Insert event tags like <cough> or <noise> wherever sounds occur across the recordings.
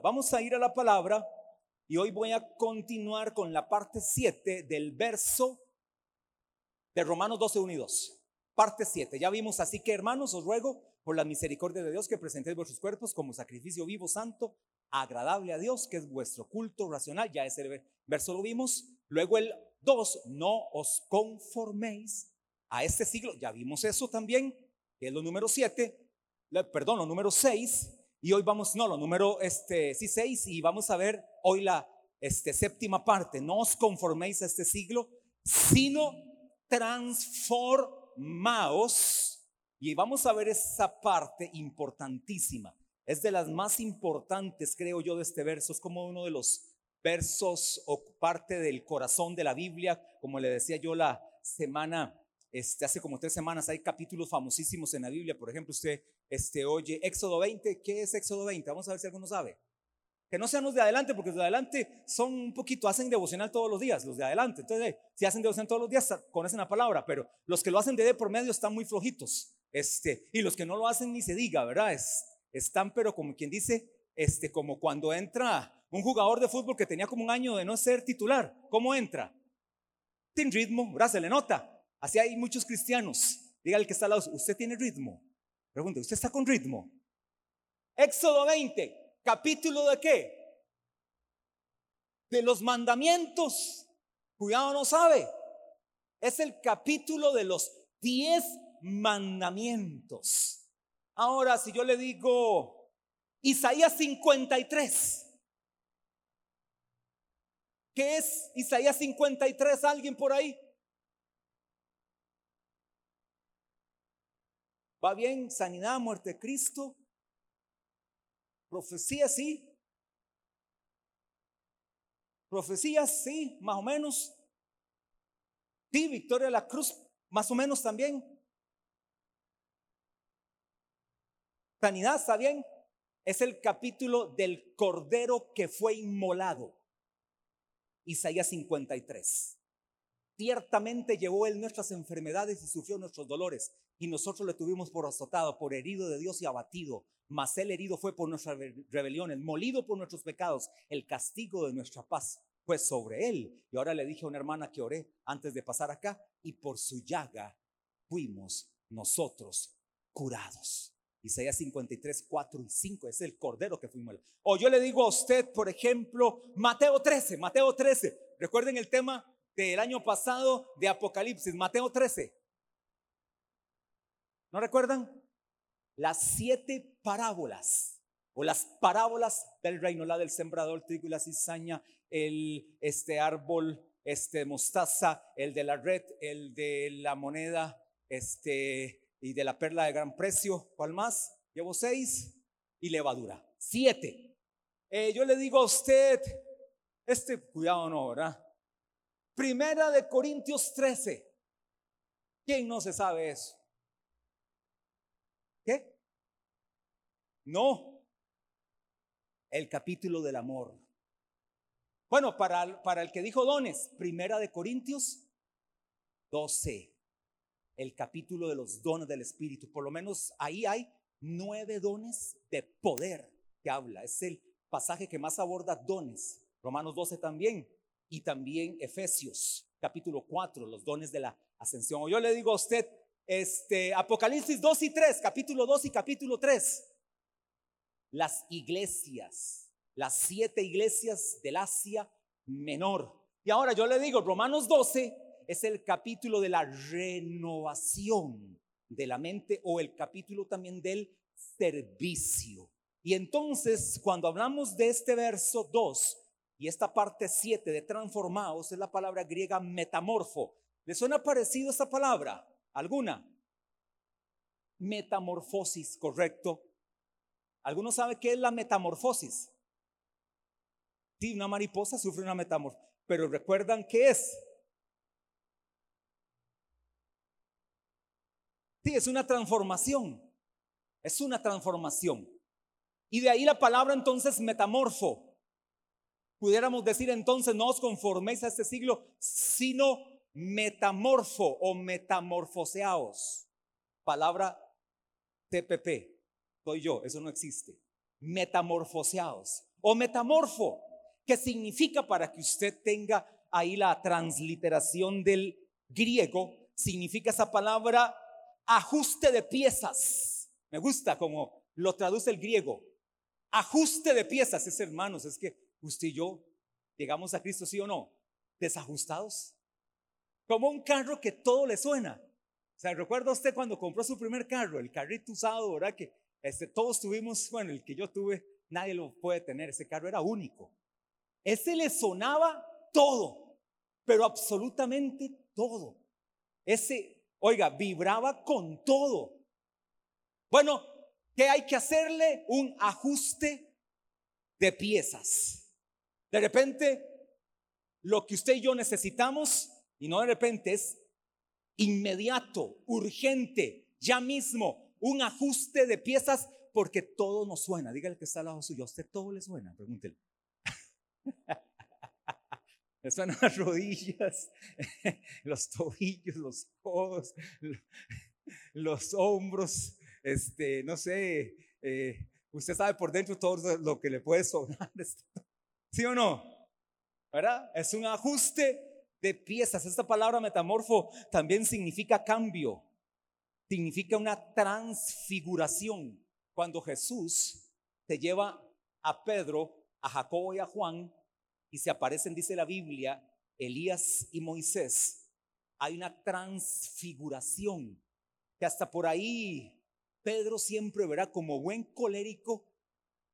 Vamos a ir a la palabra y hoy voy a continuar con la parte 7 del verso de Romanos 12, 1 y 2. Parte 7. Ya vimos, así que hermanos, os ruego por la misericordia de Dios que presentéis vuestros cuerpos como sacrificio vivo, santo, agradable a Dios, que es vuestro culto racional. Ya ese verso lo vimos. Luego el 2, no os conforméis a este siglo. Ya vimos eso también, que es lo número 7. Perdón, lo número 6 y hoy vamos, no, lo número este, sí, seis, y vamos a ver hoy la este, séptima parte. No os conforméis a este siglo, sino transformaos. Y vamos a ver esa parte importantísima. Es de las más importantes, creo yo, de este verso. Es como uno de los versos o parte del corazón de la Biblia, como le decía yo la semana este, hace como tres semanas hay capítulos famosísimos en la Biblia. Por ejemplo, usted este, oye Éxodo 20. ¿Qué es Éxodo 20? Vamos a ver si alguno sabe. Que no sean los de adelante, porque los de adelante son un poquito, hacen devocional todos los días, los de adelante. Entonces, eh, si hacen devocional todos los días, conocen la palabra, pero los que lo hacen de, por medio están muy flojitos. Este, y los que no lo hacen ni se diga, ¿verdad? Es, están, pero como quien dice, este, como cuando entra un jugador de fútbol que tenía como un año de no ser titular. ¿Cómo entra? Sin ritmo, ¿verdad? Se le nota. Así hay muchos cristianos. Diga el que está al lado, ¿usted tiene ritmo? Pregunte, ¿usted está con ritmo? Éxodo 20, capítulo de qué? De los mandamientos. Cuidado, no sabe. Es el capítulo de los 10 mandamientos. Ahora, si yo le digo Isaías 53, ¿qué es Isaías 53? ¿Alguien por ahí? ¿Va bien? Sanidad, muerte de Cristo. Profecía, sí. Profecías, sí, más o menos. Sí, victoria de la cruz, más o menos también. Sanidad, ¿está bien? Es el capítulo del cordero que fue inmolado. Isaías 53. Ciertamente llevó él nuestras enfermedades y sufrió nuestros dolores, y nosotros le tuvimos por azotado, por herido de Dios y abatido. Mas él herido fue por nuestras rebeliones, molido por nuestros pecados. El castigo de nuestra paz fue sobre él. Y ahora le dije a una hermana que oré antes de pasar acá, y por su llaga fuimos nosotros curados. Isaías 53, 4 y 5 es el cordero que fuimos. O yo le digo a usted, por ejemplo, Mateo 13, Mateo 13. Recuerden el tema del año pasado de Apocalipsis, Mateo 13. ¿No recuerdan? Las siete parábolas o las parábolas del reino, la del sembrador, trigo y la cizaña, el este árbol, este mostaza, el de la red, el de la moneda, este y de la perla de gran precio. ¿Cuál más? Llevo seis y levadura. Siete. Eh, yo le digo a usted, este, cuidado no, ¿verdad? Primera de Corintios 13. ¿Quién no se sabe eso? ¿Qué? No. El capítulo del amor. Bueno, para, para el que dijo dones, Primera de Corintios 12. El capítulo de los dones del Espíritu. Por lo menos ahí hay nueve dones de poder que habla. Es el pasaje que más aborda dones. Romanos 12 también y también Efesios capítulo 4, los dones de la ascensión. O yo le digo a usted, este, Apocalipsis 2 y 3, capítulo 2 y capítulo 3, las iglesias, las siete iglesias del Asia Menor. Y ahora yo le digo, Romanos 12 es el capítulo de la renovación de la mente o el capítulo también del servicio. Y entonces, cuando hablamos de este verso 2, y esta parte 7 de transformados es la palabra griega metamorfo. ¿Le suena parecido esta palabra? ¿Alguna? Metamorfosis, correcto. ¿Alguno sabe qué es la metamorfosis? Sí, una mariposa sufre una metamorfosis, pero recuerdan qué es. Sí, es una transformación. Es una transformación. Y de ahí la palabra entonces metamorfo. Pudiéramos decir entonces, no os conforméis a este siglo, sino metamorfo o metamorfoseaos. Palabra TPP, soy yo, eso no existe. Metamorfoseaos. o metamorfo, que significa para que usted tenga ahí la transliteración del griego, significa esa palabra ajuste de piezas. Me gusta como lo traduce el griego. Ajuste de piezas, es hermanos, es que usted y yo llegamos a Cristo, sí o no, desajustados. Como un carro que todo le suena. O sea, recuerda usted cuando compró su primer carro, el carrito usado, ¿verdad? Que este, todos tuvimos, bueno, el que yo tuve, nadie lo puede tener, ese carro era único. Ese le sonaba todo, pero absolutamente todo. Ese, oiga, vibraba con todo. Bueno, ¿qué hay que hacerle? Un ajuste de piezas. De repente, lo que usted y yo necesitamos, y no de repente, es inmediato, urgente, ya mismo, un ajuste de piezas porque todo nos suena. Dígale que está al lado suyo, ¿a usted todo le suena? Pregúntele. <laughs> Le suenan las rodillas, <laughs> los tobillos, los codos, <laughs> los hombros, este, no sé, eh, usted sabe por dentro todo lo que le puede sonar. ¿Sí o no? ¿Verdad? Es un ajuste de piezas. Esta palabra metamorfo también significa cambio, significa una transfiguración. Cuando Jesús te lleva a Pedro, a Jacobo y a Juan y se aparecen, dice la Biblia, Elías y Moisés, hay una transfiguración que hasta por ahí Pedro siempre verá como buen colérico,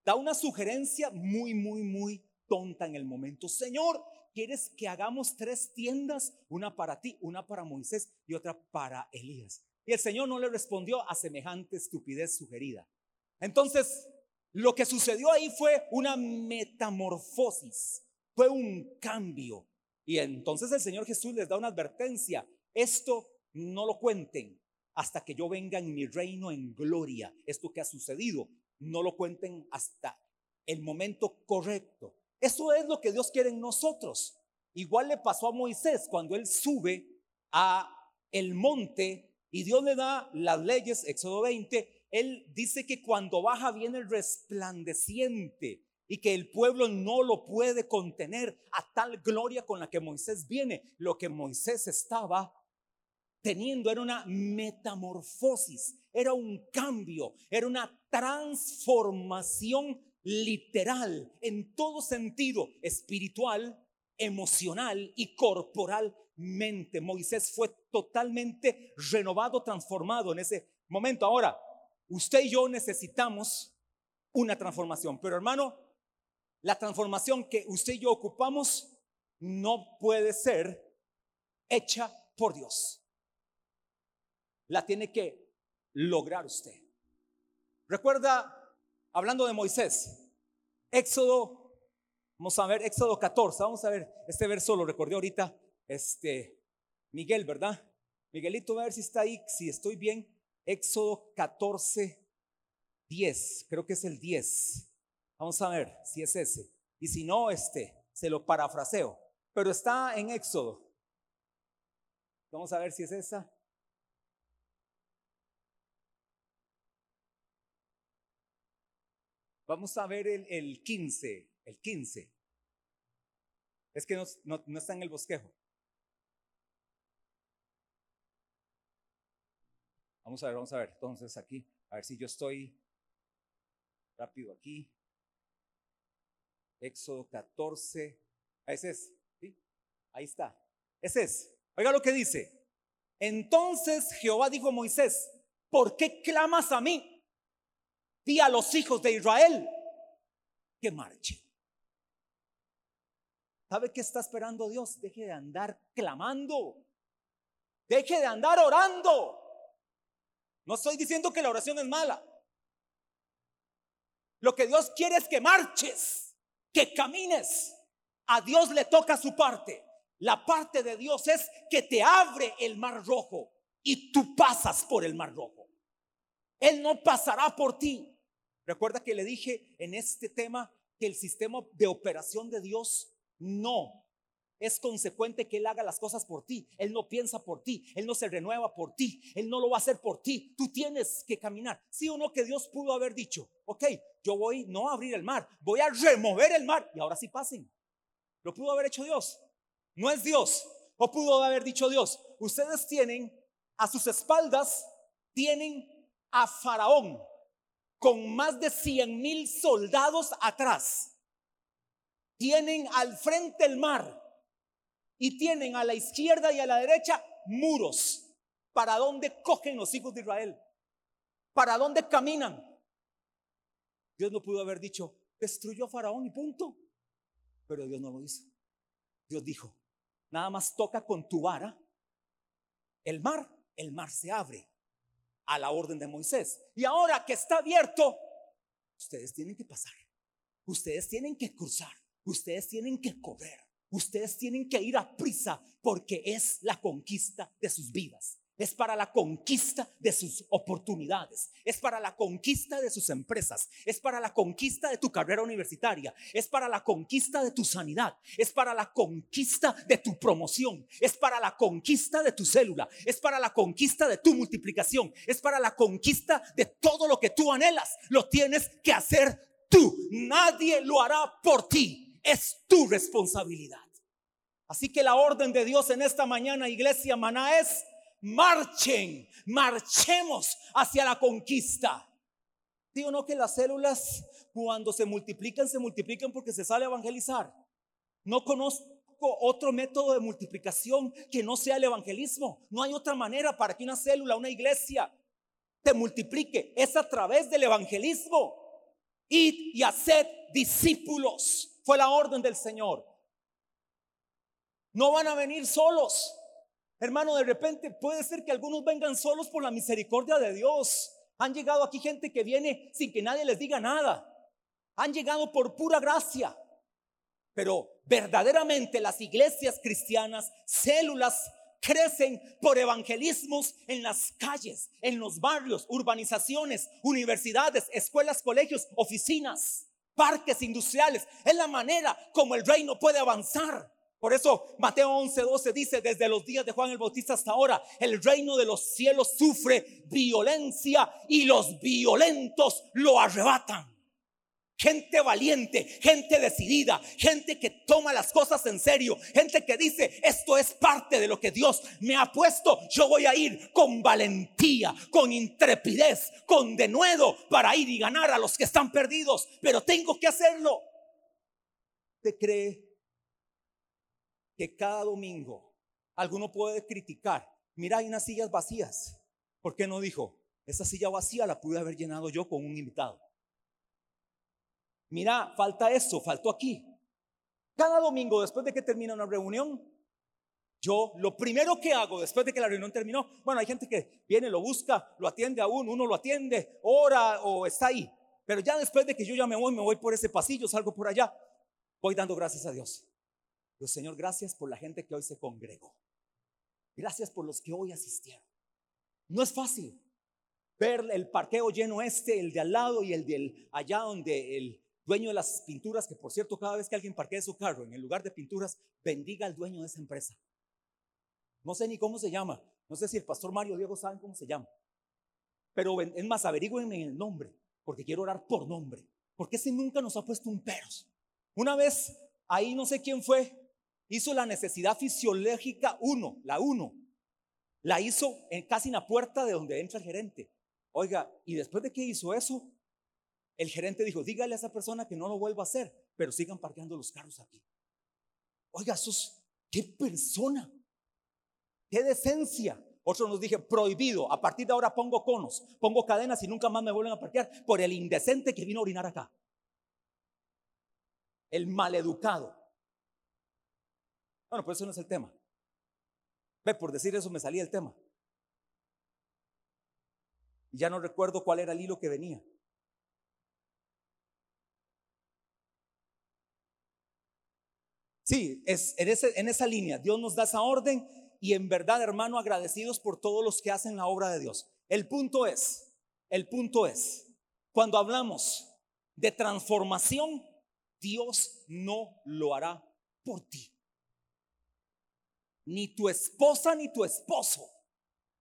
da una sugerencia muy, muy, muy tonta en el momento. Señor, ¿quieres que hagamos tres tiendas? Una para ti, una para Moisés y otra para Elías. Y el Señor no le respondió a semejante estupidez sugerida. Entonces, lo que sucedió ahí fue una metamorfosis, fue un cambio. Y entonces el Señor Jesús les da una advertencia. Esto no lo cuenten hasta que yo venga en mi reino en gloria. Esto que ha sucedido, no lo cuenten hasta el momento correcto. Eso es lo que Dios quiere en nosotros. Igual le pasó a Moisés cuando él sube a el monte y Dios le da las leyes, Éxodo 20, él dice que cuando baja viene el resplandeciente y que el pueblo no lo puede contener a tal gloria con la que Moisés viene. Lo que Moisés estaba teniendo era una metamorfosis, era un cambio, era una transformación literal en todo sentido, espiritual, emocional y corporalmente. Moisés fue totalmente renovado, transformado en ese momento. Ahora, usted y yo necesitamos una transformación, pero hermano, la transformación que usted y yo ocupamos no puede ser hecha por Dios. La tiene que lograr usted. Recuerda hablando de Moisés, Éxodo, vamos a ver, Éxodo 14, vamos a ver, este verso lo recordé ahorita, este, Miguel, ¿verdad? Miguelito, a ver si está ahí, si estoy bien, Éxodo 14, 10, creo que es el 10. Vamos a ver si es ese. Y si no, este, se lo parafraseo, pero está en Éxodo. Vamos a ver si es esa. Vamos a ver el, el 15, el 15. Es que no, no, está en el bosquejo. Vamos a ver, vamos a ver. Entonces aquí, a ver si yo estoy rápido aquí. Éxodo 14. Ese es, ¿sí? Ahí está. Ese es. Oiga lo que dice. Entonces Jehová dijo a Moisés, ¿por qué clamas a mí? Di a los hijos de Israel que marchen. ¿Sabe qué está esperando Dios? Deje de andar clamando. Deje de andar orando. No estoy diciendo que la oración es mala. Lo que Dios quiere es que marches, que camines. A Dios le toca su parte. La parte de Dios es que te abre el mar rojo y tú pasas por el mar rojo. Él no pasará por ti. Recuerda que le dije en este tema que el sistema de operación de Dios no es consecuente que Él haga las cosas por ti. Él no piensa por ti, Él no se renueva por ti, Él no lo va a hacer por ti. Tú tienes que caminar. Sí o no que Dios pudo haber dicho, ok, yo voy no a abrir el mar, voy a remover el mar y ahora sí pasen. Lo pudo haber hecho Dios. No es Dios. O pudo haber dicho Dios, ustedes tienen a sus espaldas, tienen a Faraón con más de 100 mil soldados atrás. Tienen al frente el mar y tienen a la izquierda y a la derecha muros. ¿Para dónde cogen los hijos de Israel? ¿Para dónde caminan? Dios no pudo haber dicho, destruyó a Faraón y punto. Pero Dios no lo hizo. Dios dijo, nada más toca con tu vara el mar, el mar se abre a la orden de Moisés. Y ahora que está abierto, ustedes tienen que pasar. Ustedes tienen que cruzar. Ustedes tienen que correr. Ustedes tienen que ir a prisa porque es la conquista de sus vidas. Es para la conquista de sus oportunidades. Es para la conquista de sus empresas. Es para la conquista de tu carrera universitaria. Es para la conquista de tu sanidad. Es para la conquista de tu promoción. Es para la conquista de tu célula. Es para la conquista de tu multiplicación. Es para la conquista de todo lo que tú anhelas. Lo tienes que hacer tú. Nadie lo hará por ti. Es tu responsabilidad. Así que la orden de Dios en esta mañana, iglesia maná, es marchen, marchemos hacia la conquista. Digo, no que las células cuando se multiplican, se multiplican porque se sale a evangelizar. No conozco otro método de multiplicación que no sea el evangelismo. No hay otra manera para que una célula, una iglesia, te multiplique. Es a través del evangelismo. Id y haced discípulos. Fue la orden del Señor. No van a venir solos. Hermano, de repente puede ser que algunos vengan solos por la misericordia de Dios. Han llegado aquí gente que viene sin que nadie les diga nada. Han llegado por pura gracia. Pero verdaderamente las iglesias cristianas, células, crecen por evangelismos en las calles, en los barrios, urbanizaciones, universidades, escuelas, colegios, oficinas, parques industriales. Es la manera como el reino puede avanzar. Por eso Mateo 11:12 dice, desde los días de Juan el Bautista hasta ahora, el reino de los cielos sufre violencia y los violentos lo arrebatan. Gente valiente, gente decidida, gente que toma las cosas en serio, gente que dice, esto es parte de lo que Dios me ha puesto, yo voy a ir con valentía, con intrepidez, con denuedo para ir y ganar a los que están perdidos, pero tengo que hacerlo. ¿Te cree que cada domingo alguno puede criticar, mira, hay unas sillas vacías. ¿Por qué no dijo, esa silla vacía la pude haber llenado yo con un invitado? Mira, falta eso, faltó aquí. Cada domingo, después de que termina una reunión, yo lo primero que hago después de que la reunión terminó, bueno, hay gente que viene, lo busca, lo atiende a uno, uno lo atiende, ora o está ahí. Pero ya después de que yo ya me voy, me voy por ese pasillo, salgo por allá, voy dando gracias a Dios. Señor, gracias por la gente que hoy se congregó. Gracias por los que hoy asistieron. No es fácil ver el parqueo lleno este, el de al lado y el de allá donde el dueño de las pinturas, que por cierto, cada vez que alguien parquee su carro en el lugar de pinturas, bendiga al dueño de esa empresa. No sé ni cómo se llama. No sé si el pastor Mario Diego sabe cómo se llama. Pero es más, averigüenme el nombre, porque quiero orar por nombre. Porque ese nunca nos ha puesto un peros. Una vez, ahí no sé quién fue, hizo la necesidad fisiológica uno, la uno. La hizo en, casi en la puerta de donde entra el gerente. Oiga, y después de que hizo eso, el gerente dijo, dígale a esa persona que no lo vuelva a hacer, pero sigan parqueando los carros aquí. Oiga, sos, qué persona, qué decencia. Otro nos dije, prohibido, a partir de ahora pongo conos, pongo cadenas y nunca más me vuelven a parquear por el indecente que vino a orinar acá. El maleducado. Bueno, pues eso no es el tema. Ve, por decir eso me salía el tema. Ya no recuerdo cuál era el hilo que venía. Sí, es en, en esa línea. Dios nos da esa orden y en verdad, hermano, agradecidos por todos los que hacen la obra de Dios. El punto es, el punto es, cuando hablamos de transformación, Dios no lo hará por ti. Ni tu esposa ni tu esposo.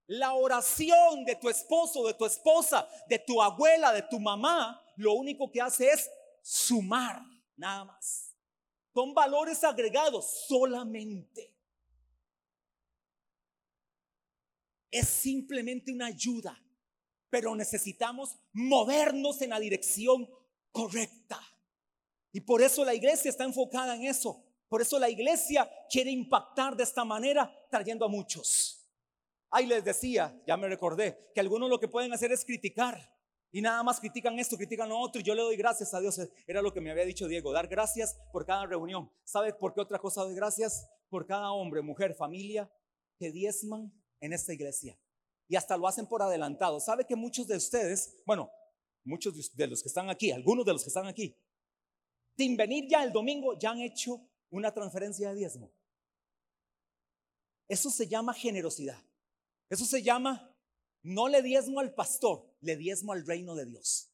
La oración de tu esposo, de tu esposa, de tu abuela, de tu mamá, lo único que hace es sumar, nada más. Son valores agregados solamente. Es simplemente una ayuda, pero necesitamos movernos en la dirección correcta. Y por eso la iglesia está enfocada en eso. Por eso la iglesia quiere impactar de esta manera, trayendo a muchos. Ahí les decía, ya me recordé, que algunos lo que pueden hacer es criticar. Y nada más critican esto, critican lo otro. Y yo le doy gracias a Dios. Era lo que me había dicho Diego, dar gracias por cada reunión. ¿Sabe por qué otra cosa doy gracias? Por cada hombre, mujer, familia que diezman en esta iglesia. Y hasta lo hacen por adelantado. ¿Sabe que muchos de ustedes, bueno, muchos de los que están aquí, algunos de los que están aquí, sin venir ya el domingo, ya han hecho una transferencia de diezmo? Eso se llama generosidad. Eso se llama, no le diezmo al pastor, le diezmo al reino de Dios.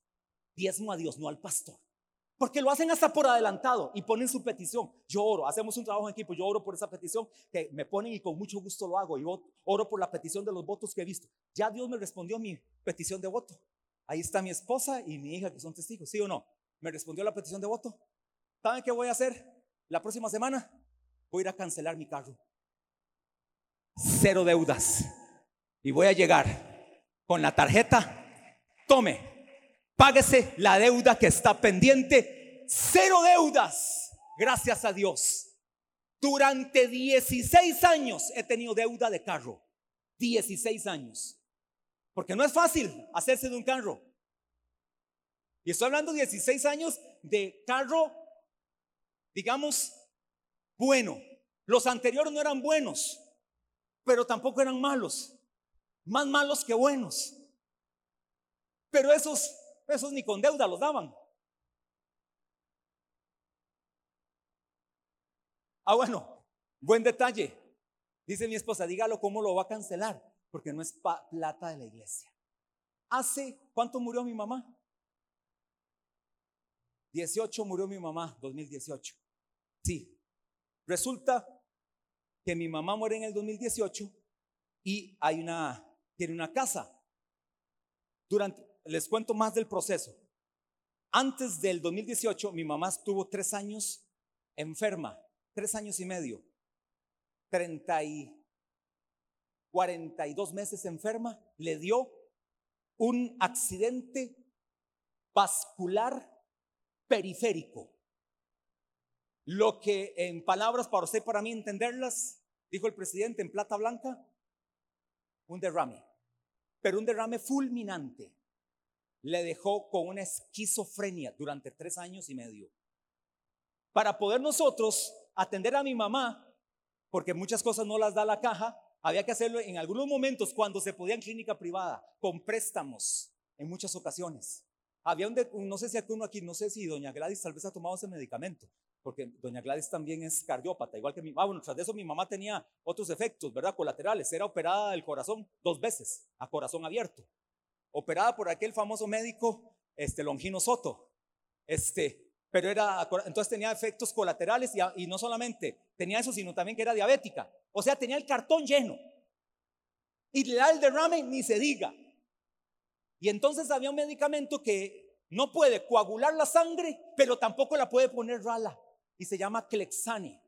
Diezmo a Dios, no al pastor. Porque lo hacen hasta por adelantado y ponen su petición. Yo oro, hacemos un trabajo en equipo, yo oro por esa petición que me ponen y con mucho gusto lo hago. Y oro por la petición de los votos que he visto. Ya Dios me respondió mi petición de voto. Ahí está mi esposa y mi hija que son testigos, ¿sí o no? Me respondió la petición de voto. ¿Saben qué voy a hacer la próxima semana? Voy a ir a cancelar mi carro. Cero deudas y voy a llegar con la tarjeta, tome, páguese la deuda que está pendiente, cero deudas, gracias a Dios. Durante 16 años he tenido deuda de carro, 16 años, porque no es fácil hacerse de un carro. Y estoy hablando 16 años de carro, digamos, bueno. Los anteriores no eran buenos, pero tampoco eran malos más malos que buenos. Pero esos, esos ni con deuda los daban. Ah, bueno, buen detalle. Dice mi esposa, dígalo cómo lo va a cancelar, porque no es plata de la iglesia. Hace, ¿cuánto murió mi mamá? 18 murió mi mamá, 2018. Sí. Resulta que mi mamá muere en el 2018 y hay una tiene una casa. Durante, les cuento más del proceso. Antes del 2018, mi mamá estuvo tres años enferma, tres años y medio, 30 y 42 meses enferma, le dio un accidente vascular periférico. Lo que en palabras para usted, para mí entenderlas, dijo el presidente en plata blanca, un derrame pero un derrame fulminante le dejó con una esquizofrenia durante tres años y medio. Para poder nosotros atender a mi mamá, porque muchas cosas no las da la caja, había que hacerlo en algunos momentos cuando se podía en clínica privada, con préstamos, en muchas ocasiones. Había un, no sé si alguno aquí, no sé si doña Gladys tal vez ha tomado ese medicamento, porque doña Gladys también es cardiópata, igual que mi mamá. Ah, bueno, tras de eso mi mamá tenía otros efectos, ¿verdad? Colaterales. Era operada del corazón dos veces, a corazón abierto. Operada por aquel famoso médico, este, Longino Soto. Este, pero era, entonces tenía efectos colaterales y, y no solamente tenía eso, sino también que era diabética. O sea, tenía el cartón lleno. Y le da el derrame, ni se diga. Y entonces había un medicamento que no puede coagular la sangre, pero tampoco la puede poner rala y se llama Clexane.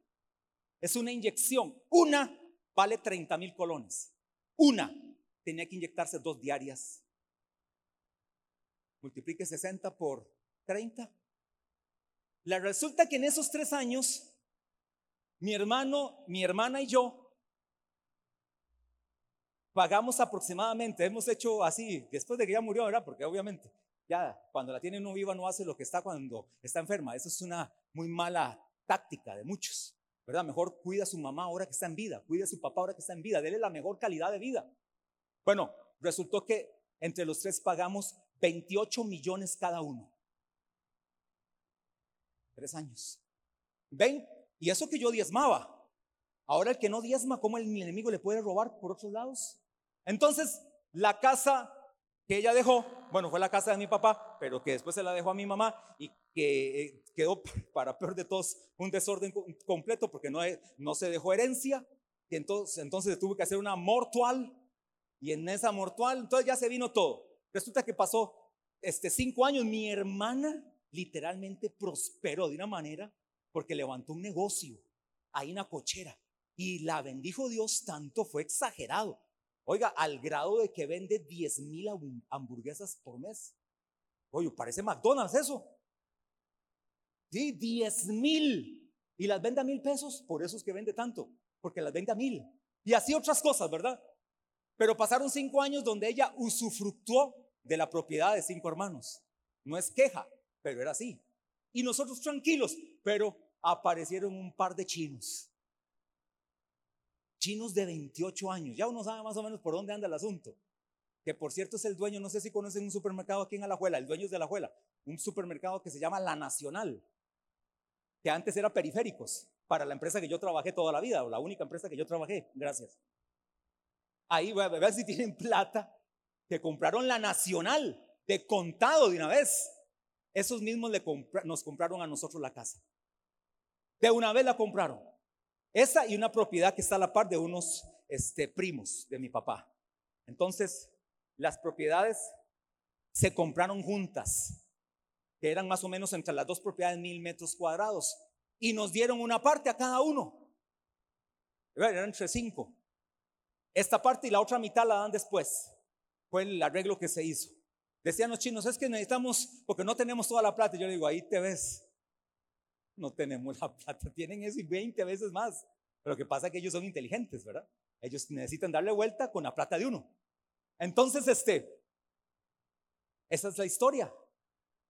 Es una inyección. Una vale 30 mil colones. Una tenía que inyectarse dos diarias. Multiplique 60 por 30. La resulta que en esos tres años, mi hermano, mi hermana y yo pagamos aproximadamente, hemos hecho así, después de que ya murió, ¿verdad? Porque obviamente ya cuando la tiene uno viva no hace lo que está cuando está enferma. Eso es una muy mala táctica de muchos, ¿verdad? Mejor cuida a su mamá ahora que está en vida, cuida a su papá ahora que está en vida, déle la mejor calidad de vida. Bueno, resultó que entre los tres pagamos 28 millones cada uno. Tres años. ¿Ven? Y eso que yo diezmaba. Ahora el que no diezma, ¿cómo el enemigo le puede robar por otros lados? Entonces, la casa que ella dejó, bueno, fue la casa de mi papá, pero que después se la dejó a mi mamá y que eh, quedó <laughs> para peor de todos un desorden completo porque no, se dejó herencia Y entonces, entonces tuve que hacer una mortual. Y en esa mortual, entonces ya se vino todo. Resulta que pasó este, cinco años. Mi hermana literalmente prosperó de una manera porque levantó un negocio ahí una cochera. Y la bendijo Dios tanto, fue exagerado. Oiga, al grado de que vende 10 mil hamburguesas por mes. Oye, parece McDonald's eso. Sí, 10 mil. Y las vende a mil pesos, por eso es que vende tanto, porque las vende a mil. Y así otras cosas, ¿verdad? Pero pasaron cinco años donde ella usufructuó de la propiedad de cinco hermanos. No es queja, pero era así. Y nosotros tranquilos, pero aparecieron un par de chinos. Chinos de 28 años. Ya uno sabe más o menos por dónde anda el asunto. Que por cierto es el dueño, no sé si conocen un supermercado aquí en Alajuela, el dueño es de Alajuela, un supermercado que se llama La Nacional, que antes era periféricos para la empresa que yo trabajé toda la vida, o la única empresa que yo trabajé, gracias. Ahí voy a ver si tienen plata, que compraron La Nacional, de contado de una vez. Esos mismos nos compraron a nosotros la casa. De una vez la compraron. Esa y una propiedad que está a la par de unos este, primos de mi papá. Entonces, las propiedades se compraron juntas, que eran más o menos entre las dos propiedades mil metros cuadrados, y nos dieron una parte a cada uno. Eran entre cinco. Esta parte y la otra mitad la dan después. Fue el arreglo que se hizo. Decían los chinos, es que necesitamos, porque no tenemos toda la plata. Yo le digo, ahí te ves no tenemos la plata, <laughs> tienen eso y 20 veces más. Pero lo que pasa es que ellos son inteligentes, ¿verdad? Ellos necesitan darle vuelta con la plata de uno. Entonces, este, esa es la historia.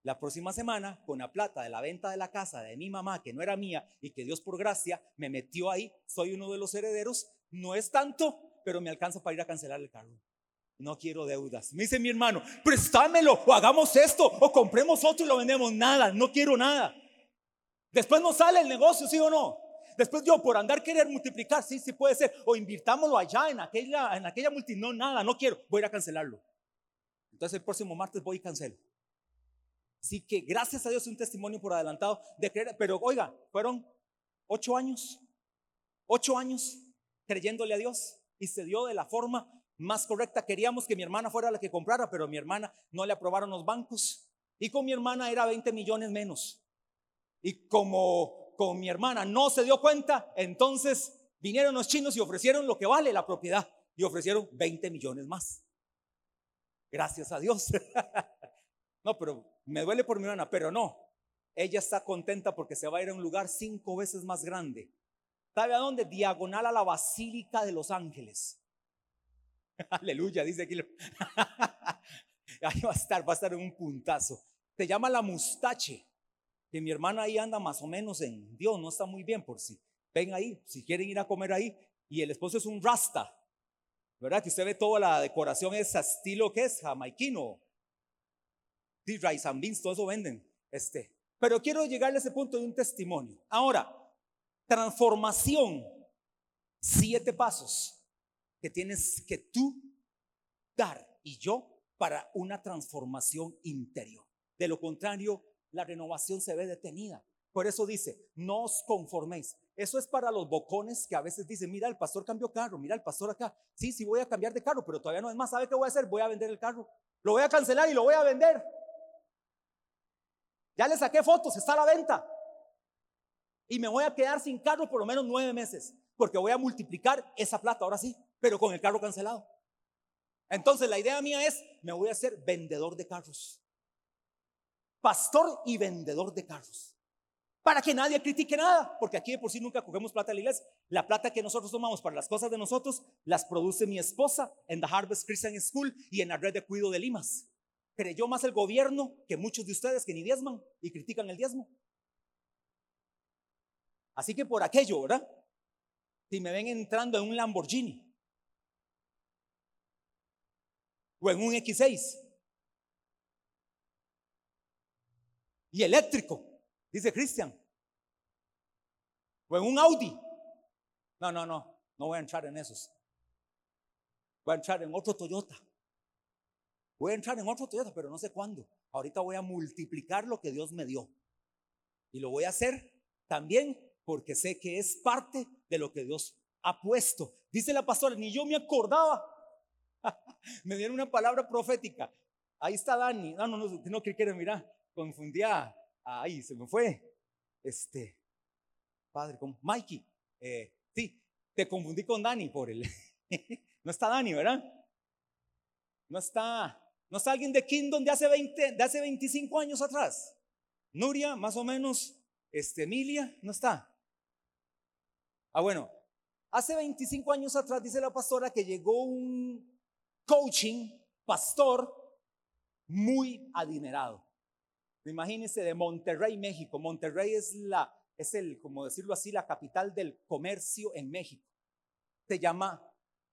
La próxima semana, con la plata de la venta de la casa de mi mamá, que no era mía y que Dios por gracia me metió ahí, soy uno de los herederos, no es tanto, pero me alcanza para ir a cancelar el carro. No quiero deudas. Me dice mi hermano, préstamelo o hagamos esto o compremos otro y lo vendemos. Nada, no quiero nada. Después no sale el negocio, ¿sí o no? Después yo por andar querer multiplicar, sí, sí puede ser. O invirtámoslo allá en aquella, en aquella multi. No, nada, no quiero. Voy a ir a cancelarlo. Entonces el próximo martes voy y cancelo. Así que gracias a Dios un testimonio por adelantado de creer. Pero oiga, fueron ocho años. Ocho años creyéndole a Dios. Y se dio de la forma más correcta. Queríamos que mi hermana fuera la que comprara, pero mi hermana no le aprobaron los bancos. Y con mi hermana era 20 millones menos. Y como con mi hermana no se dio cuenta, entonces vinieron los chinos y ofrecieron lo que vale la propiedad y ofrecieron 20 millones más. Gracias a Dios. <laughs> no, pero me duele por mi hermana, pero no. Ella está contenta porque se va a ir a un lugar cinco veces más grande. ¿Sabe a dónde? Diagonal a la Basílica de los Ángeles. <laughs> Aleluya, dice aquí. <laughs> Ahí va a estar, va a estar en un puntazo. Se llama la Mustache que mi hermana ahí anda más o menos en Dios, no está muy bien por si. Ven ahí, si quieren ir a comer ahí. Y el esposo es un rasta, ¿verdad? Que usted ve toda la decoración, es estilo que es jamaiquino. Sí, rice and beans, todo eso venden. Este. Pero quiero llegar a ese punto de un testimonio. Ahora, transformación. Siete pasos que tienes que tú dar y yo para una transformación interior. De lo contrario, la renovación se ve detenida. Por eso dice, no os conforméis. Eso es para los bocones que a veces dicen, mira, el pastor cambió carro, mira, el pastor acá. Sí, sí voy a cambiar de carro, pero todavía no es más. ¿Sabe qué voy a hacer? Voy a vender el carro. Lo voy a cancelar y lo voy a vender. Ya le saqué fotos, está a la venta. Y me voy a quedar sin carro por lo menos nueve meses, porque voy a multiplicar esa plata, ahora sí, pero con el carro cancelado. Entonces la idea mía es, me voy a hacer vendedor de carros pastor y vendedor de carros. Para que nadie critique nada, porque aquí de por sí nunca cogemos plata de la iglesia. La plata que nosotros tomamos para las cosas de nosotros las produce mi esposa en The Harvest Christian School y en la red de cuido de Limas. Creyó más el gobierno que muchos de ustedes que ni diezman y critican el diezmo. Así que por aquello, ¿verdad? Si me ven entrando en un Lamborghini o en un X6, y eléctrico, dice Cristian. O en un Audi. No, no, no, no voy a entrar en esos. Voy a entrar en otro Toyota. Voy a entrar en otro Toyota, pero no sé cuándo. Ahorita voy a multiplicar lo que Dios me dio. Y lo voy a hacer también porque sé que es parte de lo que Dios apuesto. Dice la pastora, ni yo me acordaba. <laughs> me dieron una palabra profética. Ahí está Dani. No, no, no, no que quiere mirar. Confundía. Ahí se me fue. Este, padre, con Mikey. Eh, sí, te confundí con Dani por el. <laughs> no está Dani, ¿verdad? No está, no está alguien de Kingdom de hace 20, de hace 25 años atrás. Nuria, más o menos, este, Emilia, no está. Ah, bueno, hace 25 años atrás dice la pastora que llegó un coaching, pastor, muy adinerado. Imagínense de Monterrey, México. Monterrey es la, es el, como decirlo así, la capital del comercio en México. Te llama,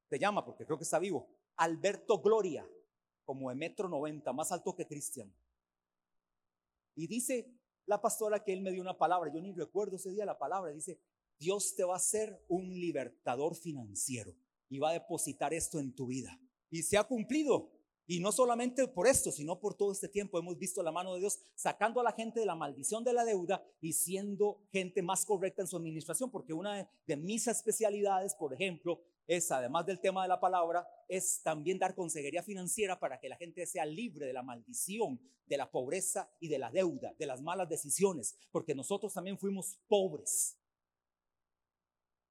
te llama porque creo que está vivo, Alberto Gloria, como de metro 90, más alto que Cristian. Y dice la pastora que él me dio una palabra, yo ni recuerdo ese día la palabra, dice, Dios te va a ser un libertador financiero y va a depositar esto en tu vida. Y se ha cumplido. Y no solamente por esto, sino por todo este tiempo hemos visto la mano de Dios sacando a la gente de la maldición de la deuda y siendo gente más correcta en su administración, porque una de mis especialidades, por ejemplo, es, además del tema de la palabra, es también dar consejería financiera para que la gente sea libre de la maldición, de la pobreza y de la deuda, de las malas decisiones, porque nosotros también fuimos pobres.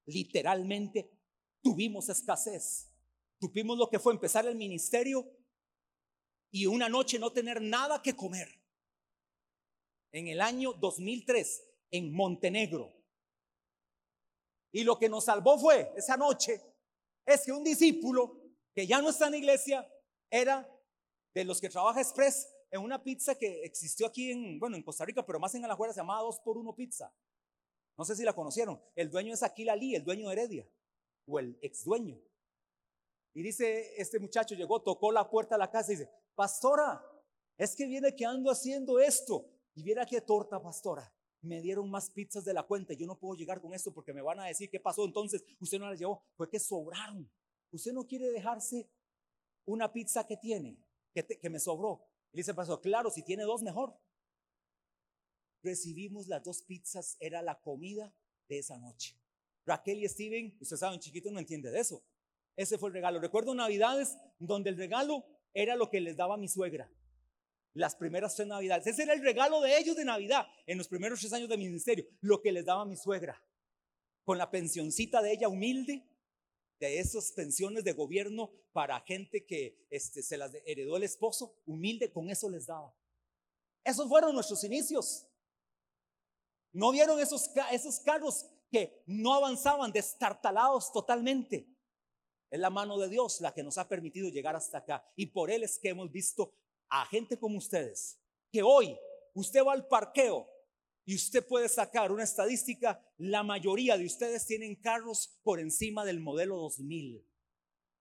Literalmente tuvimos escasez. Tuvimos lo que fue empezar el ministerio y una noche no tener nada que comer. En el año 2003, en Montenegro. Y lo que nos salvó fue esa noche, es que un discípulo que ya no está en la iglesia era de los que trabaja express en una pizza que existió aquí en, bueno, en Costa Rica, pero más en Alajuela se llamaba 2 por 1 pizza. No sé si la conocieron. El dueño es Aquila Lee, el dueño de Heredia, o el ex dueño. Y dice, este muchacho llegó, tocó la puerta de la casa y dice, pastora, es que viene que ando haciendo esto. Y viera qué torta, pastora. Me dieron más pizzas de la cuenta. Yo no puedo llegar con esto porque me van a decir qué pasó. Entonces, usted no las llevó. Fue que sobraron. Usted no quiere dejarse una pizza que tiene, que, me sobró. Y dice, pastor, claro, si tiene dos, mejor. Recibimos las dos pizzas, era la comida de esa noche. Raquel y Steven, usted sabe, un chiquito no entiende de eso. Ese fue el regalo. Recuerdo navidades donde el regalo era lo que les daba mi suegra. Las primeras tres navidades. Ese era el regalo de ellos de Navidad en los primeros tres años de mi ministerio. Lo que les daba mi suegra. Con la pensioncita de ella humilde, de esas pensiones de gobierno para gente que este, se las heredó el esposo, humilde, con eso les daba. Esos fueron nuestros inicios. ¿No vieron esos, esos carros que no avanzaban, destartalados totalmente? Es la mano de Dios la que nos ha permitido llegar hasta acá. Y por Él es que hemos visto a gente como ustedes, que hoy usted va al parqueo y usted puede sacar una estadística, la mayoría de ustedes tienen carros por encima del modelo 2000.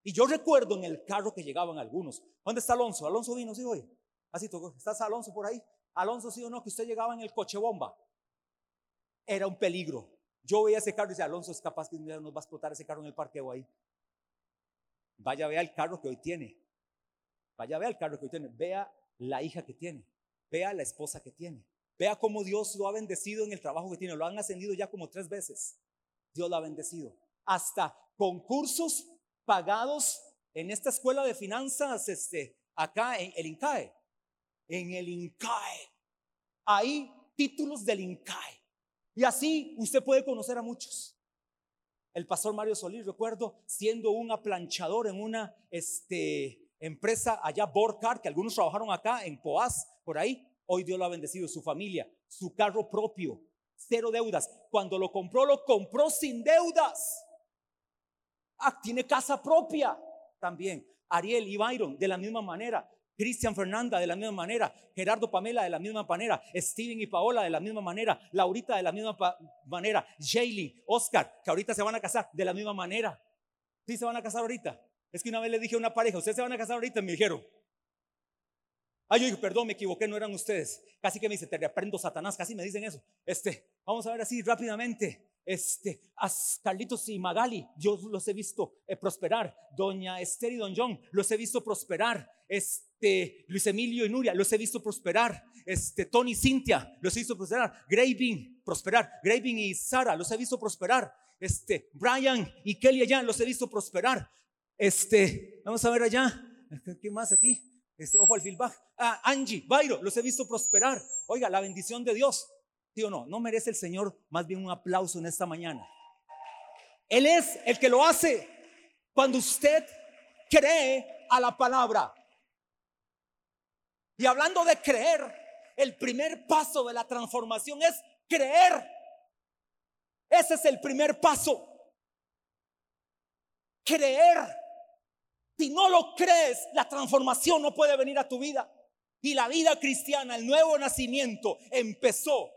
Y yo recuerdo en el carro que llegaban algunos. ¿Dónde está Alonso? Alonso vino, sí, hoy. Así tocó. ¿Estás Alonso por ahí? Alonso, sí o no, que usted llegaba en el coche bomba. Era un peligro. Yo veía ese carro y decía, Alonso es capaz que nos va a explotar ese carro en el parqueo ahí. Vaya, vea el carro que hoy tiene. Vaya, vea el carro que hoy tiene. Vea la hija que tiene. Vea la esposa que tiene. Vea cómo Dios lo ha bendecido en el trabajo que tiene. Lo han ascendido ya como tres veces. Dios lo ha bendecido. Hasta concursos pagados en esta escuela de finanzas, este, acá en el INCAE. En el INCAE. Hay títulos del INCAE. Y así usted puede conocer a muchos el pastor Mario Solís, recuerdo, siendo un aplanchador en una este, empresa allá, Borcar, que algunos trabajaron acá en Poás, por ahí. Hoy Dios lo ha bendecido, su familia, su carro propio, cero deudas. Cuando lo compró, lo compró sin deudas. Ah, tiene casa propia también. Ariel y Byron, de la misma manera. Cristian Fernanda de la misma manera, Gerardo Pamela de la misma manera, Steven y Paola de la misma manera, Laurita de la misma manera, Jaylee, Oscar, que ahorita se van a casar de la misma manera. ¿Sí se van a casar ahorita? Es que una vez le dije a una pareja, ¿ustedes se van a casar ahorita? Me dijeron, ay, yo dije, perdón, me equivoqué, no eran ustedes. Casi que me dice, te reprendo Satanás, casi me dicen eso. Este, vamos a ver así rápidamente este, a Carlitos y Magali, yo los he visto eh, prosperar. Doña Esther y Don John, los he visto prosperar. Es este, Luis Emilio y Nuria, los he visto prosperar. Este, Tony y Cintia, los he visto prosperar. Graving, prosperar. Graving y Sara, los he visto prosperar. Este, Brian y Kelly allá, los he visto prosperar. Este, vamos a ver allá. ¿Qué más aquí? Este, ojo al feedback. Ah, Angie, Byro, los he visto prosperar. Oiga, la bendición de Dios. ¿Sí o no? ¿No merece el Señor más bien un aplauso en esta mañana? Él es el que lo hace cuando usted cree a la palabra. Y hablando de creer, el primer paso de la transformación es creer. Ese es el primer paso. Creer. Si no lo crees, la transformación no puede venir a tu vida. Y la vida cristiana, el nuevo nacimiento, empezó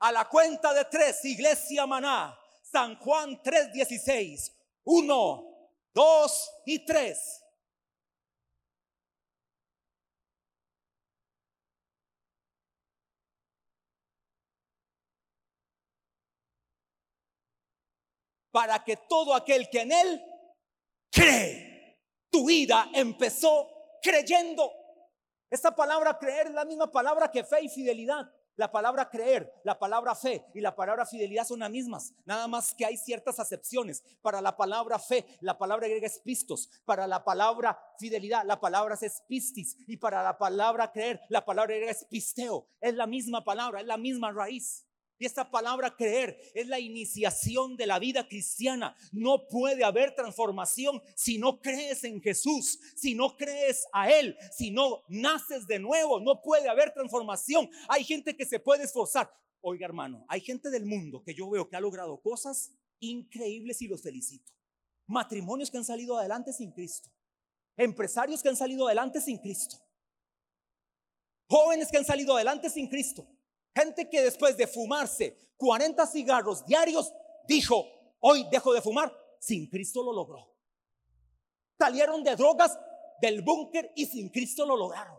a la cuenta de tres, Iglesia Maná, San Juan 3:16, uno, dos y tres. Para que todo aquel que en él cree, tu vida empezó creyendo. Esta palabra creer es la misma palabra que fe y fidelidad. La palabra creer, la palabra fe y la palabra fidelidad son las mismas, nada más que hay ciertas acepciones. Para la palabra fe, la palabra griega es pistos, para la palabra fidelidad, la palabra es pistis y para la palabra creer, la palabra griega es pisteo. Es la misma palabra, es la misma raíz. Y esta palabra creer es la iniciación de la vida cristiana. No puede haber transformación si no crees en Jesús, si no crees a Él, si no naces de nuevo. No puede haber transformación. Hay gente que se puede esforzar. Oiga hermano, hay gente del mundo que yo veo que ha logrado cosas increíbles y los felicito. Matrimonios que han salido adelante sin Cristo. Empresarios que han salido adelante sin Cristo. Jóvenes que han salido adelante sin Cristo. Gente que después de fumarse 40 cigarros diarios dijo, hoy dejo de fumar, sin Cristo lo logró. Salieron de drogas del búnker y sin Cristo lo lograron.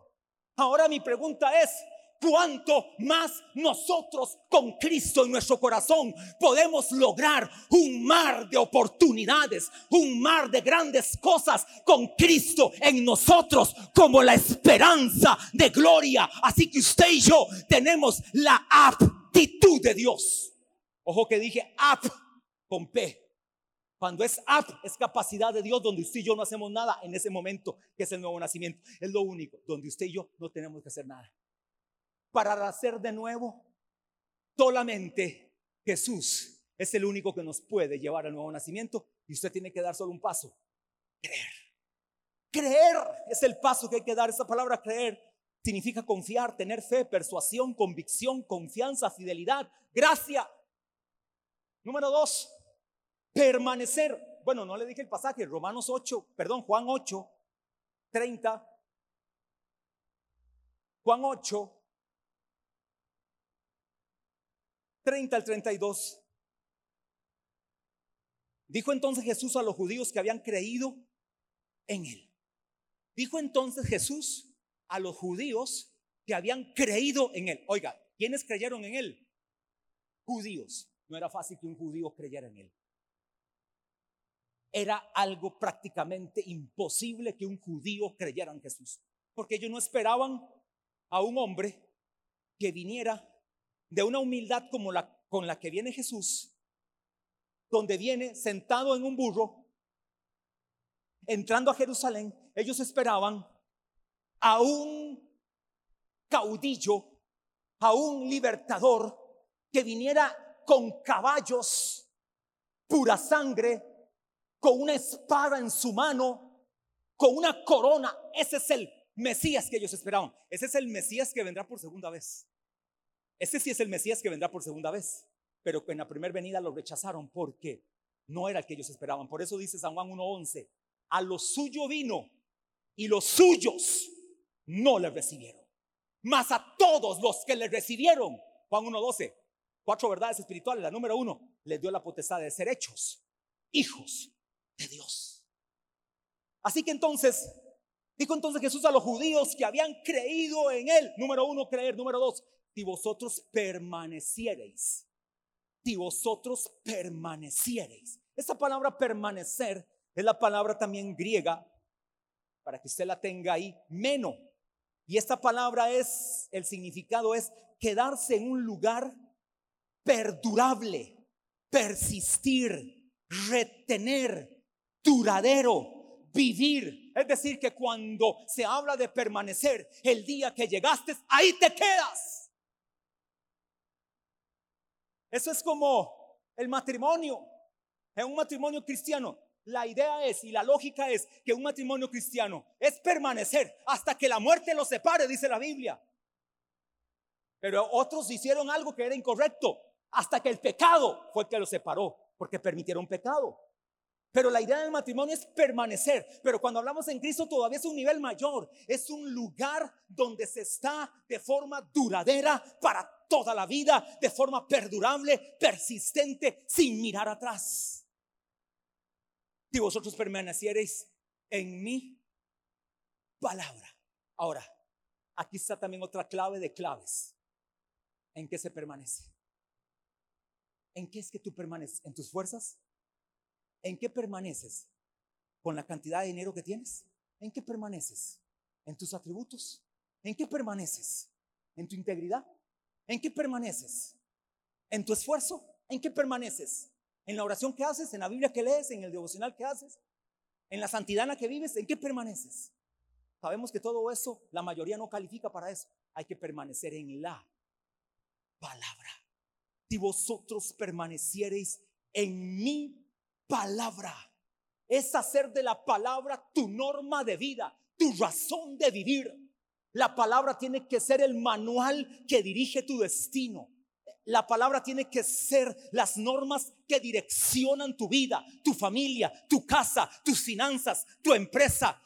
Ahora mi pregunta es, cuánto más nosotros con Cristo en nuestro corazón podemos lograr un mar de oportunidades, un mar de grandes cosas con Cristo en nosotros como la esperanza de gloria. Así que usted y yo tenemos la aptitud de Dios. Ojo que dije ap con P. Cuando es ap, es capacidad de Dios donde usted y yo no hacemos nada en ese momento, que es el nuevo nacimiento. Es lo único, donde usted y yo no tenemos que hacer nada para nacer de nuevo? Solamente Jesús es el único que nos puede llevar al nuevo nacimiento y usted tiene que dar solo un paso, creer. Creer es el paso que hay que dar. Esa palabra creer significa confiar, tener fe, persuasión, convicción, confianza, fidelidad, gracia. Número dos, permanecer. Bueno, no le dije el pasaje, Romanos 8, perdón, Juan 8, 30. Juan 8, 30 al 32. Dijo entonces Jesús a los judíos que habían creído en él. Dijo entonces Jesús a los judíos que habían creído en él. Oiga, ¿quiénes creyeron en él? Judíos. No era fácil que un judío creyera en él. Era algo prácticamente imposible que un judío creyera en Jesús. Porque ellos no esperaban a un hombre que viniera de una humildad como la con la que viene Jesús, donde viene sentado en un burro, entrando a Jerusalén, ellos esperaban a un caudillo, a un libertador que viniera con caballos, pura sangre, con una espada en su mano, con una corona. Ese es el Mesías que ellos esperaban. Ese es el Mesías que vendrá por segunda vez. Ese sí es el Mesías que vendrá por segunda vez, pero en la primera venida lo rechazaron porque no era el que ellos esperaban. Por eso dice San Juan 1.11, a lo suyo vino y los suyos no le recibieron. Mas a todos los que le recibieron, Juan 1.12, cuatro verdades espirituales, la número uno, les dio la potestad de ser hechos hijos de Dios. Así que entonces, dijo entonces Jesús a los judíos que habían creído en él, número uno, creer, número dos, si vosotros permaneciereis, si vosotros permaneciereis. Esta palabra permanecer es la palabra también griega, para que usted la tenga ahí, meno. Y esta palabra es, el significado es quedarse en un lugar perdurable, persistir, retener, duradero, vivir. Es decir, que cuando se habla de permanecer, el día que llegaste, ahí te quedas. Eso es como el matrimonio. En un matrimonio cristiano, la idea es y la lógica es que un matrimonio cristiano es permanecer hasta que la muerte los separe, dice la Biblia. Pero otros hicieron algo que era incorrecto hasta que el pecado fue el que los separó, porque permitieron pecado. Pero la idea del matrimonio es permanecer. Pero cuando hablamos en Cristo todavía es un nivel mayor. Es un lugar donde se está de forma duradera para toda la vida, de forma perdurable, persistente, sin mirar atrás. Si vosotros permaneciereis en mi palabra. Ahora, aquí está también otra clave de claves. ¿En qué se permanece? ¿En qué es que tú permaneces? ¿En tus fuerzas? ¿En qué permaneces? ¿Con la cantidad de dinero que tienes? ¿En qué permaneces? ¿En tus atributos? ¿En qué permaneces? ¿En tu integridad? ¿En qué permaneces? ¿En tu esfuerzo? ¿En qué permaneces? ¿En la oración que haces? ¿En la Biblia que lees? ¿En el devocional que haces? ¿En la santidad en la que vives? ¿En qué permaneces? Sabemos que todo eso, la mayoría no califica para eso. Hay que permanecer en la palabra. Si vosotros permaneciereis en mi palabra. Es hacer de la palabra tu norma de vida, tu razón de vivir. La palabra tiene que ser el manual que dirige tu destino. La palabra tiene que ser las normas que direccionan tu vida, tu familia, tu casa, tus finanzas, tu empresa,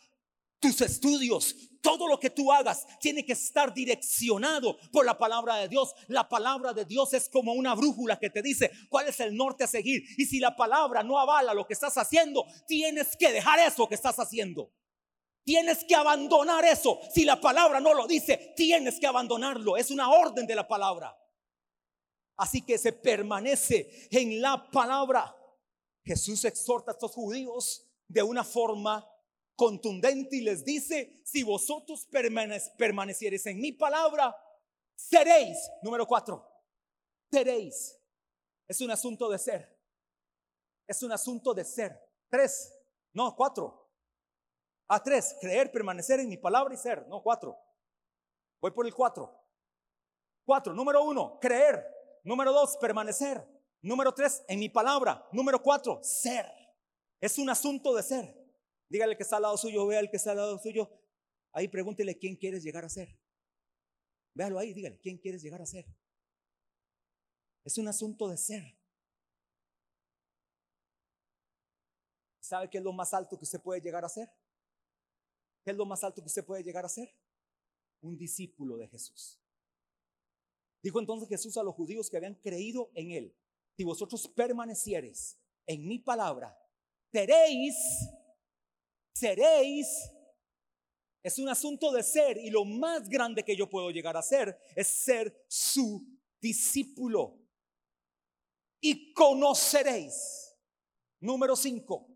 tus estudios, todo lo que tú hagas tiene que estar direccionado por la palabra de Dios. La palabra de Dios es como una brújula que te dice cuál es el norte a seguir. Y si la palabra no avala lo que estás haciendo, tienes que dejar eso que estás haciendo. Tienes que abandonar eso. Si la palabra no lo dice, tienes que abandonarlo. Es una orden de la palabra. Así que se permanece en la palabra. Jesús exhorta a estos judíos de una forma contundente y les dice, si vosotros permaneciereis en mi palabra, seréis, número cuatro, seréis. Es un asunto de ser. Es un asunto de ser. Tres, no, cuatro. A tres, creer, permanecer en mi palabra y ser. No, cuatro. Voy por el cuatro. Cuatro, número uno, creer. Número dos, permanecer. Número tres, en mi palabra. Número cuatro, ser. Es un asunto de ser. Dígale que está al lado suyo, vea el que está al lado suyo. Ahí pregúntele quién quieres llegar a ser. Véalo ahí, dígale, ¿quién quieres llegar a ser? Es un asunto de ser. ¿Sabe qué es lo más alto que usted puede llegar a ser? ¿Qué es lo más alto que usted puede llegar a ser? Un discípulo de Jesús. Dijo entonces Jesús a los judíos que habían creído en él, si vosotros permaneciereis en mi palabra, seréis seréis es un asunto de ser y lo más grande que yo puedo llegar a ser es ser su discípulo. Y conoceréis. Número cinco.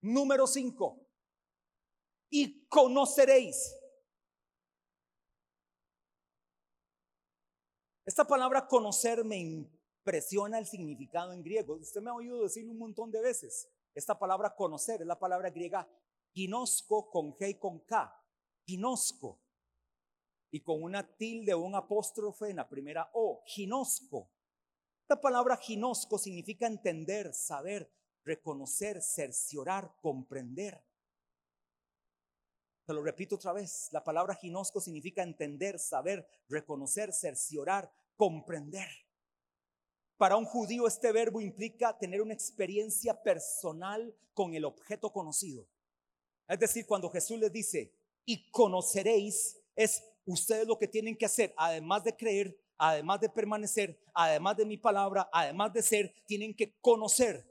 Número cinco. Y conoceréis. Esta palabra conocer me impresiona el significado en griego. Usted me ha oído decirlo un montón de veces. Esta palabra conocer es la palabra griega ginosco con G y con K. Ginosco. Y con una tilde o un apóstrofe en la primera O. Ginosco. Esta palabra ginosco significa entender, saber, reconocer, cerciorar, comprender. Te lo repito otra vez. La palabra ginosco significa entender, saber, reconocer, cerciorar, comprender. Para un judío este verbo implica tener una experiencia personal con el objeto conocido. Es decir, cuando Jesús les dice, y conoceréis, es ustedes lo que tienen que hacer, además de creer, además de permanecer, además de mi palabra, además de ser, tienen que conocer.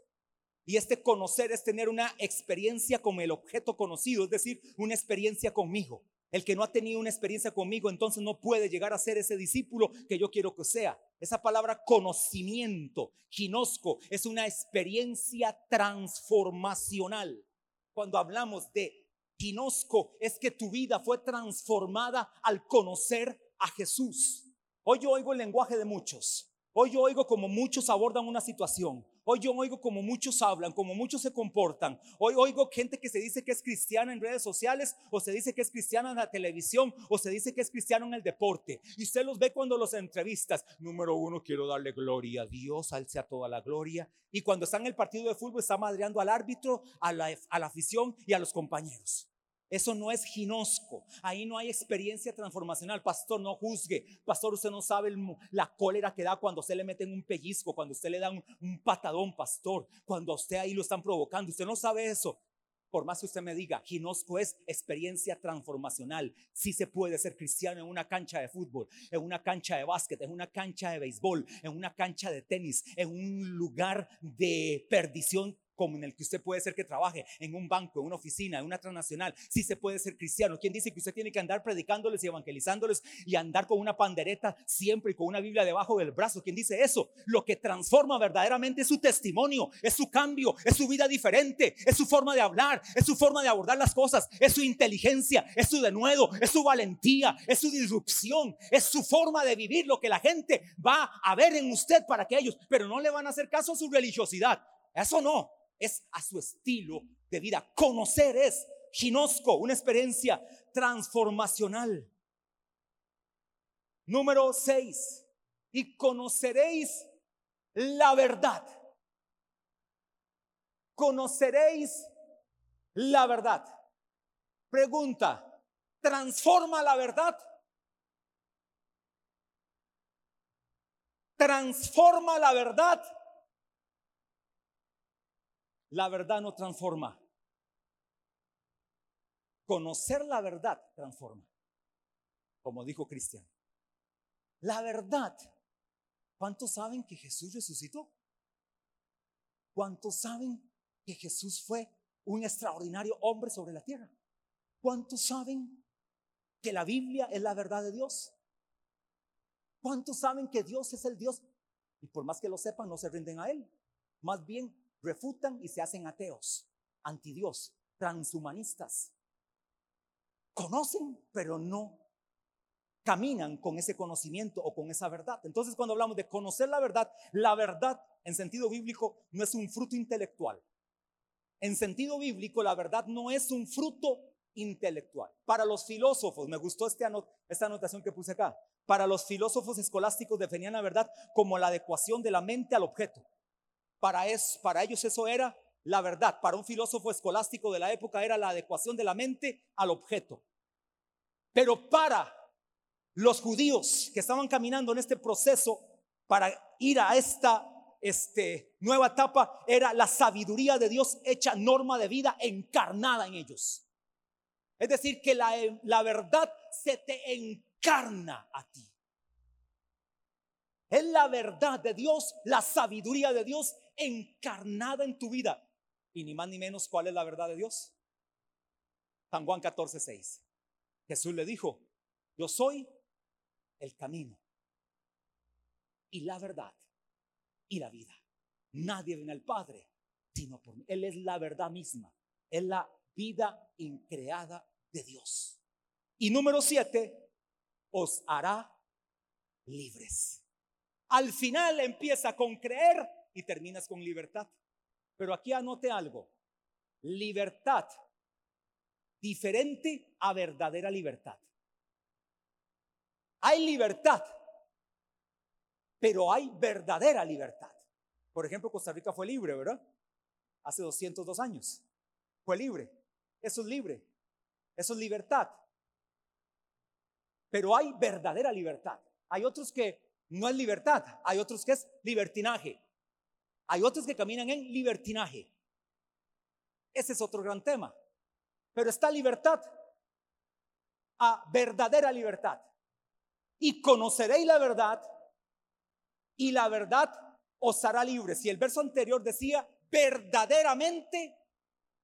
Y este conocer es tener una experiencia con el objeto conocido, es decir, una experiencia conmigo. El que no ha tenido una experiencia conmigo, entonces no puede llegar a ser ese discípulo que yo quiero que sea. Esa palabra conocimiento, ginosco, es una experiencia transformacional. Cuando hablamos de Ginosco es que tu vida fue transformada al conocer a Jesús. Hoy yo oigo el lenguaje de muchos. Hoy yo oigo como muchos abordan una situación. Hoy yo oigo como muchos hablan, como muchos se comportan. Hoy oigo gente que se dice que es cristiana en redes sociales, o se dice que es cristiana en la televisión, o se dice que es cristiano en el deporte. Y usted los ve cuando los entrevistas. Número uno, quiero darle gloria a Dios, alce a toda la gloria. Y cuando está en el partido de fútbol, está madreando al árbitro, a la, a la afición y a los compañeros. Eso no es ginosco. Ahí no hay experiencia transformacional. Pastor, no juzgue. Pastor, usted no sabe la cólera que da cuando usted le mete en un pellizco, cuando usted le da un, patadón, pastor, cuando usted ahí lo están provocando. Usted no sabe eso. Por más que usted me diga, ginosco es experiencia transformacional. Sí se puede ser cristiano en una cancha de fútbol, en una cancha de básquet, en una cancha de béisbol, en una cancha de tenis, en un lugar de perdición como en el que usted puede ser que trabaje en un banco, en una oficina, en una transnacional, sí se puede ser cristiano. ¿Quién dice que usted tiene que andar predicándoles y evangelizándoles y andar con una pandereta siempre y con una Biblia debajo del brazo? ¿Quién dice eso? Lo que transforma verdaderamente es su testimonio, es su cambio, es su vida diferente, es su forma de hablar, es su forma de abordar las cosas, es su inteligencia, es su denuedo, es su valentía, es su disrupción, es su forma de vivir lo que la gente va a ver en usted para que ellos, pero no le van a hacer caso a su religiosidad. Eso no es a su estilo de vida. Conocer es ginosco, una experiencia transformacional. Número 6. Y conoceréis la verdad. Conoceréis la verdad. Pregunta, ¿transforma la verdad? ¿Transforma la verdad? La verdad no transforma. Conocer la verdad transforma. Como dijo Cristian. La verdad. ¿Cuántos saben que Jesús resucitó? ¿Cuántos saben que Jesús fue un extraordinario hombre sobre la tierra? ¿Cuántos saben que la Biblia es la verdad de Dios? ¿Cuántos saben que Dios es el Dios? Y por más que lo sepan, no se rinden a Él. Más bien refutan y se hacen ateos, antidios, transhumanistas. Conocen, pero no caminan con ese conocimiento o con esa verdad. Entonces, cuando hablamos de conocer la verdad, la verdad en sentido bíblico no es un fruto intelectual. En sentido bíblico, la verdad no es un fruto intelectual. Para los filósofos, me gustó este esta anotación que puse acá, para los filósofos escolásticos definían la verdad como la adecuación de la mente al objeto. Para, para ellos eso era la verdad. Para un filósofo escolástico de la época era la adecuación de la mente al objeto. Pero para los judíos que estaban caminando en este proceso para ir a esta este, nueva etapa era la sabiduría de Dios hecha norma de vida encarnada en ellos. Es decir, que la, la verdad se te encarna a ti. Es la verdad de Dios, la sabiduría de Dios encarnada en tu vida. Y ni más ni menos, ¿cuál es la verdad de Dios? San Juan 14, 6. Jesús le dijo, yo soy el camino y la verdad y la vida. Nadie viene al Padre sino por mí. Él es la verdad misma. Es la vida increada de Dios. Y número siete, os hará libres. Al final empieza con creer y terminas con libertad. Pero aquí anote algo. Libertad diferente a verdadera libertad. Hay libertad, pero hay verdadera libertad. Por ejemplo, Costa Rica fue libre, ¿verdad? Hace 202 años. Fue libre. Eso es libre. Eso es libertad. Pero hay verdadera libertad. Hay otros que no es libertad, hay otros que es libertinaje. Hay otros que caminan en libertinaje. Ese es otro gran tema. Pero está libertad a verdadera libertad. Y conoceréis la verdad y la verdad os hará libres. Y el verso anterior decía verdaderamente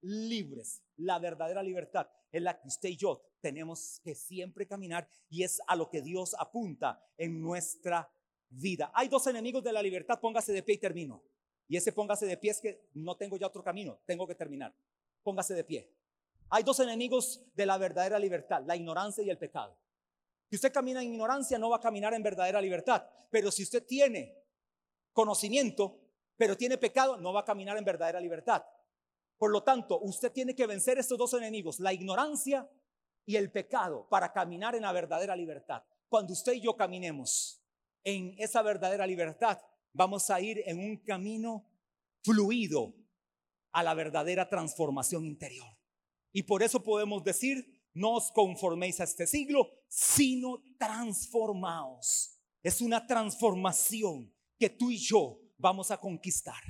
libres. La verdadera libertad es la que usted y yo tenemos que siempre caminar y es a lo que Dios apunta en nuestra vida. Hay dos enemigos de la libertad, póngase de pie y termino. Y ese póngase de pie es que no tengo ya otro camino, tengo que terminar. Póngase de pie. Hay dos enemigos de la verdadera libertad, la ignorancia y el pecado. Si usted camina en ignorancia, no va a caminar en verdadera libertad. Pero si usted tiene conocimiento, pero tiene pecado, no va a caminar en verdadera libertad. Por lo tanto, usted tiene que vencer estos dos enemigos, la ignorancia y el pecado, para caminar en la verdadera libertad. Cuando usted y yo caminemos en esa verdadera libertad, vamos a ir en un camino fluido a la verdadera transformación interior. Y por eso podemos decir, no os conforméis a este siglo, sino transformaos. Es una transformación que tú y yo vamos a conquistar.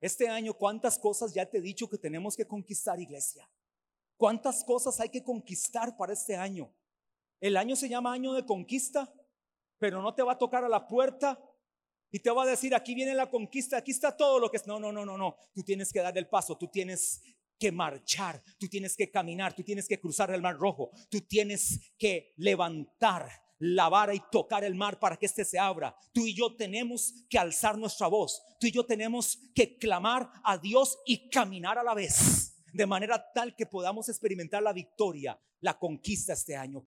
Este año, ¿cuántas cosas ya te he dicho que tenemos que conquistar, iglesia? ¿Cuántas cosas hay que conquistar para este año? El año se llama año de conquista, pero no te va a tocar a la puerta y te va a decir, aquí viene la conquista, aquí está todo lo que es. No, no, no, no, no. Tú tienes que dar el paso, tú tienes que marchar, tú tienes que caminar, tú tienes que cruzar el mar rojo, tú tienes que levantar la vara y tocar el mar para que éste se abra. Tú y yo tenemos que alzar nuestra voz, tú y yo tenemos que clamar a Dios y caminar a la vez, de manera tal que podamos experimentar la victoria, la conquista este año.